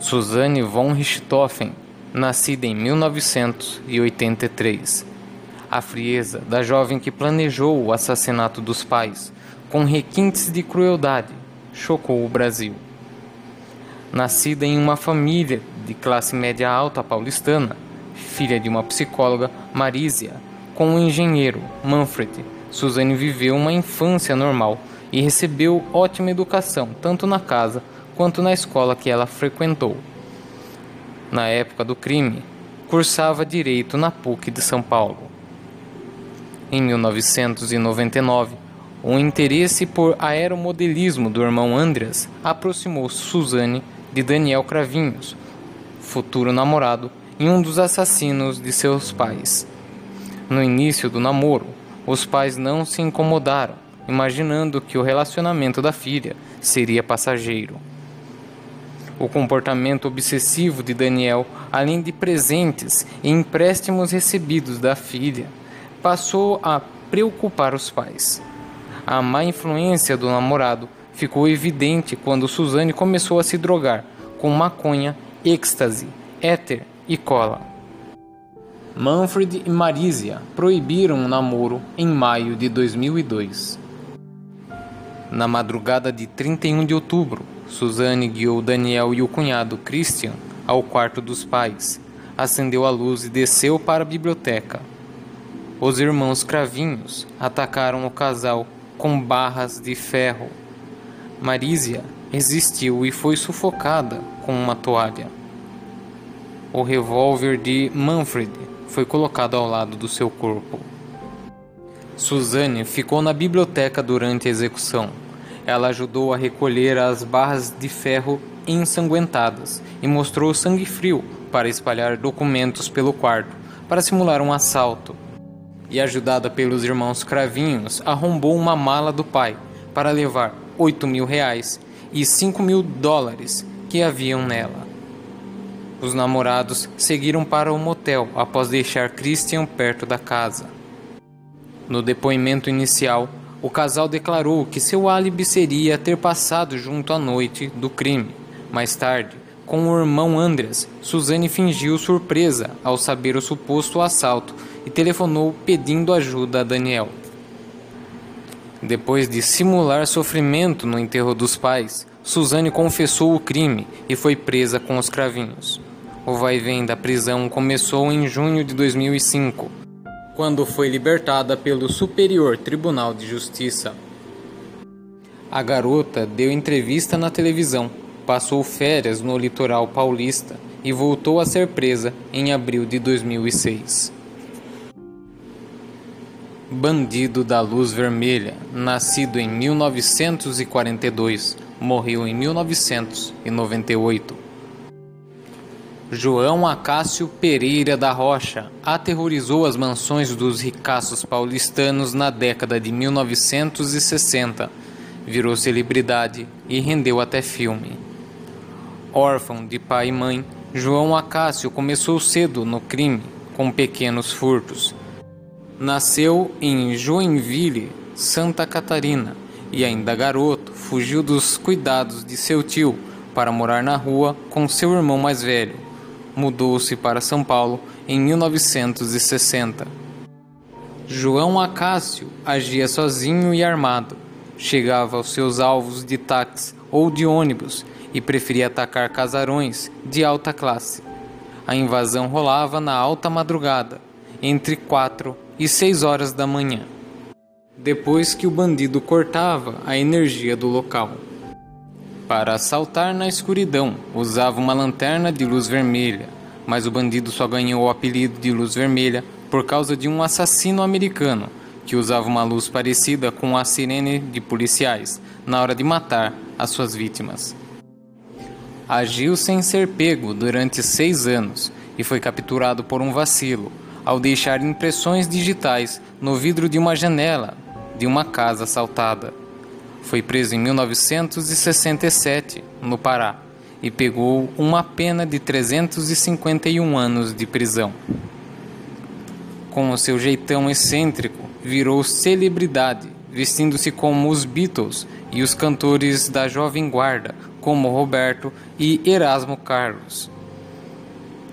Suzanne von Richthofen, nascida em 1983. A frieza da jovem que planejou o assassinato dos pais, com requintes de crueldade, chocou o Brasil. Nascida em uma família de classe média alta paulistana, filha de uma psicóloga, Marísia, com um engenheiro, Manfred, Suzane viveu uma infância normal e recebeu ótima educação, tanto na casa quanto na escola que ela frequentou. Na época do crime, cursava direito na PUC de São Paulo. Em 1999, o interesse por aeromodelismo do irmão Andreas aproximou Suzane de Daniel Cravinhos, futuro namorado e um dos assassinos de seus pais. No início do namoro, os pais não se incomodaram, imaginando que o relacionamento da filha seria passageiro. O comportamento obsessivo de Daniel, além de presentes e empréstimos recebidos da filha, passou a preocupar os pais. A má influência do namorado ficou evidente quando Suzane começou a se drogar com maconha, êxtase, éter e cola. Manfred e Marisia proibiram o namoro em maio de 2002. Na madrugada de 31 de outubro, Suzanne guiou Daniel e o cunhado Christian ao quarto dos pais, acendeu a luz e desceu para a biblioteca. Os irmãos Cravinhos atacaram o casal com barras de ferro. Marisia resistiu e foi sufocada com uma toalha. O revólver de Manfred foi colocado ao lado do seu corpo. Suzanne ficou na biblioteca durante a execução. Ela ajudou a recolher as barras de ferro ensanguentadas e mostrou sangue frio para espalhar documentos pelo quarto, para simular um assalto. E ajudada pelos irmãos Cravinhos, arrombou uma mala do pai para levar 8 mil reais e 5 mil dólares que haviam nela. Os namorados seguiram para o motel após deixar Christian perto da casa. No depoimento inicial, o casal declarou que seu álibi seria ter passado junto à noite do crime. Mais tarde, com o irmão Andreas, Suzane fingiu surpresa ao saber o suposto assalto e telefonou pedindo ajuda a Daniel. Depois de simular sofrimento no enterro dos pais, Suzane confessou o crime e foi presa com os cravinhos. O vai-vem da prisão começou em junho de 2005, quando foi libertada pelo Superior Tribunal de Justiça. A garota deu entrevista na televisão, passou férias no litoral paulista e voltou a ser presa em abril de 2006. Bandido da Luz Vermelha, nascido em 1942, morreu em 1998. João Acácio Pereira da Rocha aterrorizou as mansões dos ricaços paulistanos na década de 1960. Virou celebridade e rendeu até filme. Órfão de pai e mãe, João Acácio começou cedo no crime, com pequenos furtos. Nasceu em Joinville, Santa Catarina, e ainda garoto fugiu dos cuidados de seu tio para morar na rua com seu irmão mais velho mudou-se para São Paulo em 1960. João Acácio agia sozinho e armado. Chegava aos seus alvos de táxi ou de ônibus e preferia atacar casarões de alta classe. A invasão rolava na alta madrugada, entre 4 e 6 horas da manhã, depois que o bandido cortava a energia do local. Para assaltar na escuridão, usava uma lanterna de luz vermelha, mas o bandido só ganhou o apelido de Luz Vermelha por causa de um assassino americano que usava uma luz parecida com a sirene de policiais na hora de matar as suas vítimas. Agiu sem ser pego durante seis anos e foi capturado por um vacilo ao deixar impressões digitais no vidro de uma janela de uma casa assaltada. Foi preso em 1967, no Pará, e pegou uma pena de 351 anos de prisão. Com o seu jeitão excêntrico, virou celebridade vestindo-se como os Beatles e os cantores da Jovem Guarda, como Roberto e Erasmo Carlos.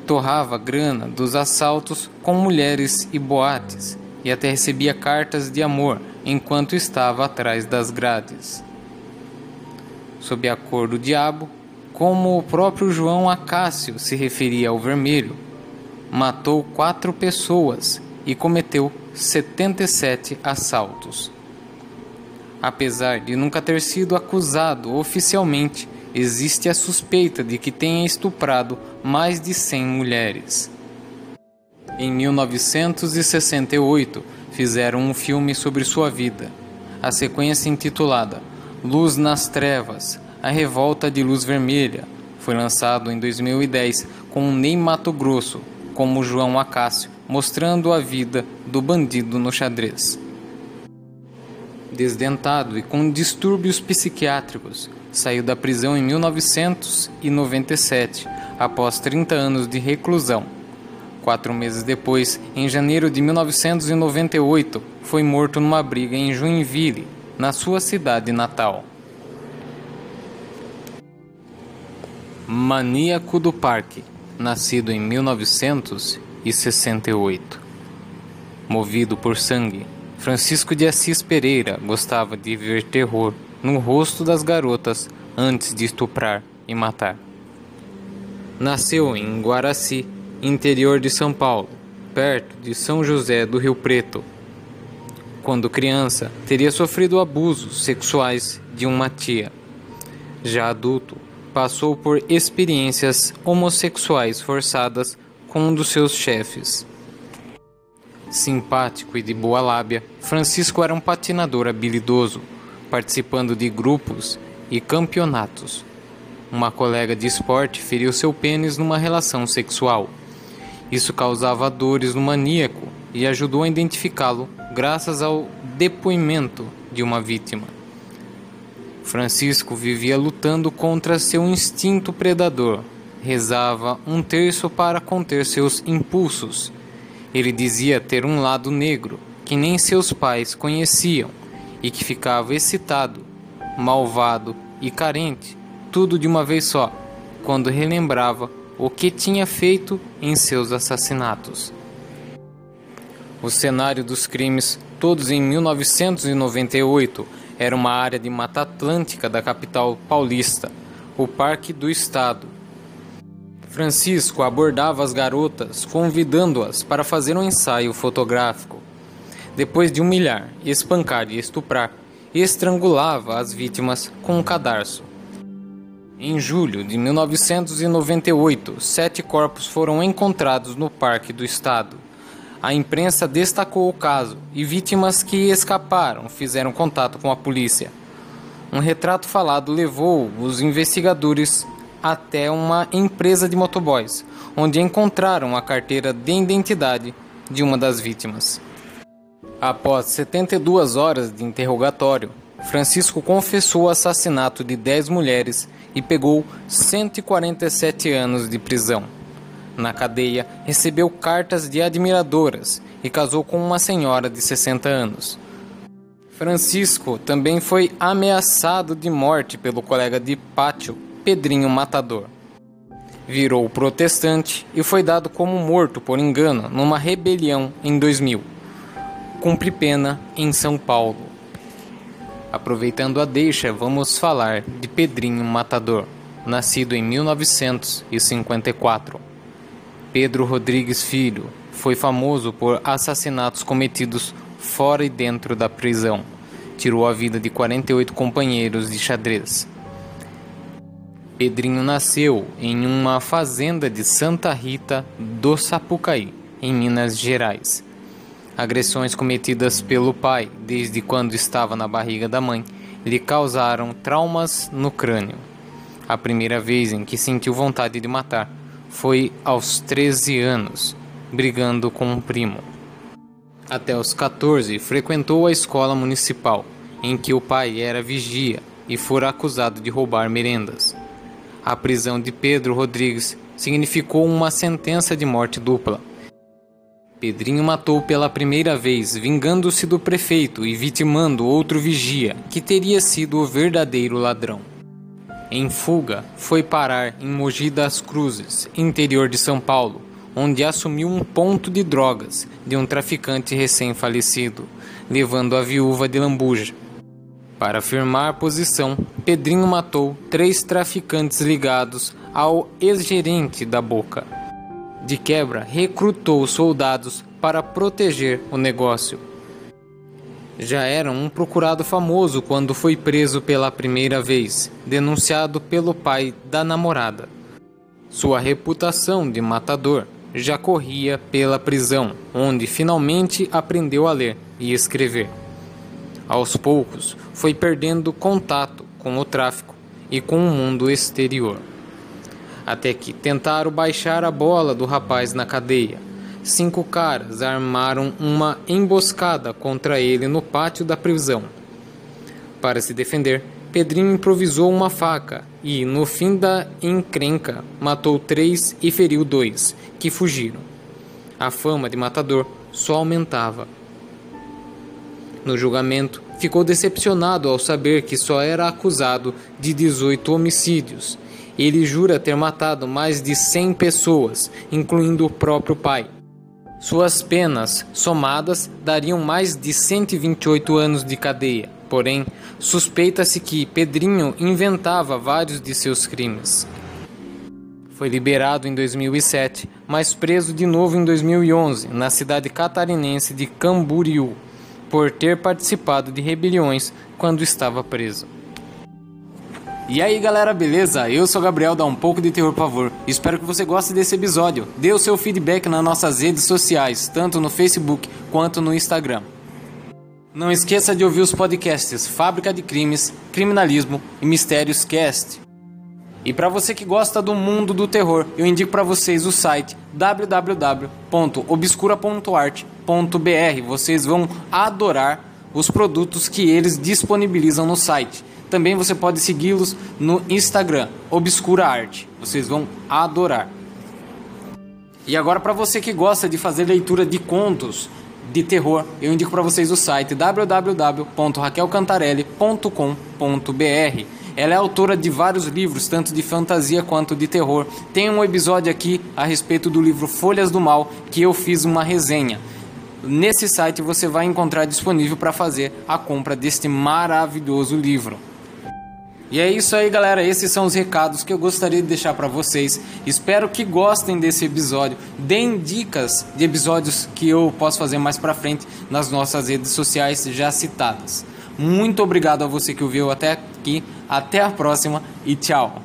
Torrava grana dos assaltos com mulheres e boates, e até recebia cartas de amor enquanto estava atrás das grades. Sob a cor do diabo, como o próprio João Acácio se referia ao vermelho, matou quatro pessoas e cometeu 77 assaltos. Apesar de nunca ter sido acusado oficialmente, existe a suspeita de que tenha estuprado mais de 100 mulheres. Em 1968, fizeram um filme sobre sua vida. A sequência intitulada Luz nas Trevas A Revolta de Luz Vermelha foi lançado em 2010 com Ney Mato Grosso como João Acácio, mostrando a vida do bandido no xadrez desdentado e com distúrbios psiquiátricos. Saiu da prisão em 1997, após 30 anos de reclusão. Quatro meses depois, em janeiro de 1998, foi morto numa briga em Joinville, na sua cidade natal. Maníaco do Parque, nascido em 1968. Movido por sangue, Francisco de Assis Pereira gostava de ver terror no rosto das garotas antes de estuprar e matar. Nasceu em Guaraci, interior de São Paulo, perto de São José do Rio Preto. Quando criança, teria sofrido abusos sexuais de uma tia. Já adulto, passou por experiências homossexuais forçadas com um dos seus chefes. Simpático e de boa lábia, Francisco era um patinador habilidoso, participando de grupos e campeonatos. Uma colega de esporte feriu seu pênis numa relação sexual. Isso causava dores no maníaco e ajudou a identificá-lo graças ao depoimento de uma vítima. Francisco vivia lutando contra seu instinto predador. Rezava um terço para conter seus impulsos ele dizia ter um lado negro que nem seus pais conheciam e que ficava excitado, malvado e carente, tudo de uma vez só, quando relembrava o que tinha feito em seus assassinatos. O cenário dos crimes, todos em 1998, era uma área de Mata Atlântica da capital paulista, o Parque do Estado, Francisco abordava as garotas, convidando-as para fazer um ensaio fotográfico. Depois de humilhar, espancar e estuprar, estrangulava as vítimas com um cadarço. Em julho de 1998, sete corpos foram encontrados no Parque do Estado. A imprensa destacou o caso e vítimas que escaparam fizeram contato com a polícia. Um retrato falado levou os investigadores até uma empresa de motoboys, onde encontraram a carteira de identidade de uma das vítimas. Após 72 horas de interrogatório, Francisco confessou o assassinato de 10 mulheres e pegou 147 anos de prisão. Na cadeia, recebeu cartas de admiradoras e casou com uma senhora de 60 anos. Francisco também foi ameaçado de morte pelo colega de pátio Pedrinho Matador. Virou protestante e foi dado como morto por engano numa rebelião em 2000. Cumpre pena em São Paulo. Aproveitando a deixa, vamos falar de Pedrinho Matador, nascido em 1954. Pedro Rodrigues Filho foi famoso por assassinatos cometidos fora e dentro da prisão. Tirou a vida de 48 companheiros de xadrez Pedrinho nasceu em uma fazenda de Santa Rita do Sapucaí, em Minas Gerais. Agressões cometidas pelo pai desde quando estava na barriga da mãe lhe causaram traumas no crânio. A primeira vez em que sentiu vontade de matar foi aos 13 anos, brigando com um primo. Até os 14 frequentou a escola municipal, em que o pai era vigia e fora acusado de roubar merendas. A prisão de Pedro Rodrigues significou uma sentença de morte dupla. Pedrinho matou pela primeira vez, vingando-se do prefeito e vitimando outro vigia, que teria sido o verdadeiro ladrão. Em fuga, foi parar em Mogi das Cruzes, interior de São Paulo, onde assumiu um ponto de drogas de um traficante recém-falecido, levando a viúva de lambuja. Para firmar posição, Pedrinho matou três traficantes ligados ao ex-gerente da Boca. De quebra, recrutou soldados para proteger o negócio. Já era um procurado famoso quando foi preso pela primeira vez, denunciado pelo pai da namorada. Sua reputação de matador já corria pela prisão, onde finalmente aprendeu a ler e escrever. Aos poucos, foi perdendo contato com o tráfico e com o mundo exterior. Até que tentaram baixar a bola do rapaz na cadeia. Cinco caras armaram uma emboscada contra ele no pátio da prisão. Para se defender, Pedrinho improvisou uma faca e, no fim da encrenca, matou três e feriu dois, que fugiram. A fama de matador só aumentava. No julgamento, ficou decepcionado ao saber que só era acusado de 18 homicídios. Ele jura ter matado mais de 100 pessoas, incluindo o próprio pai. Suas penas, somadas, dariam mais de 128 anos de cadeia. Porém, suspeita-se que Pedrinho inventava vários de seus crimes. Foi liberado em 2007, mas preso de novo em 2011, na cidade catarinense de Camboriú, por ter participado de rebeliões quando estava preso. E aí galera, beleza? Eu sou Gabriel da Um Pouco de Terror Pavor. Espero que você goste desse episódio. Dê o seu feedback nas nossas redes sociais, tanto no Facebook quanto no Instagram. Não esqueça de ouvir os podcasts Fábrica de Crimes, Criminalismo e Mistérios Cast. E para você que gosta do mundo do terror, eu indico para vocês o site www.obscura.art.br. Vocês vão adorar os produtos que eles disponibilizam no site. Também você pode segui-los no Instagram, Obscura Arte. Vocês vão adorar. E agora para você que gosta de fazer leitura de contos, de terror, eu indico para vocês o site www.raquelcantarelli.com.br. Ela é autora de vários livros, tanto de fantasia quanto de terror. Tem um episódio aqui a respeito do livro Folhas do Mal que eu fiz uma resenha. Nesse site você vai encontrar disponível para fazer a compra deste maravilhoso livro. E é isso aí, galera. Esses são os recados que eu gostaria de deixar para vocês. Espero que gostem desse episódio. Deem dicas de episódios que eu posso fazer mais para frente nas nossas redes sociais já citadas. Muito obrigado a você que ouviu até aqui. Até a próxima e tchau.